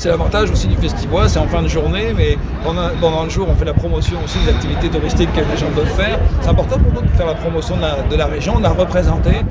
C'est l'avantage aussi du festival, c'est en fin de journée, mais pendant, le jour, on fait la promotion aussi des activités touristiques que les gens doivent faire. C'est important pour nous de faire la promotion de la, de la région, de la représenter.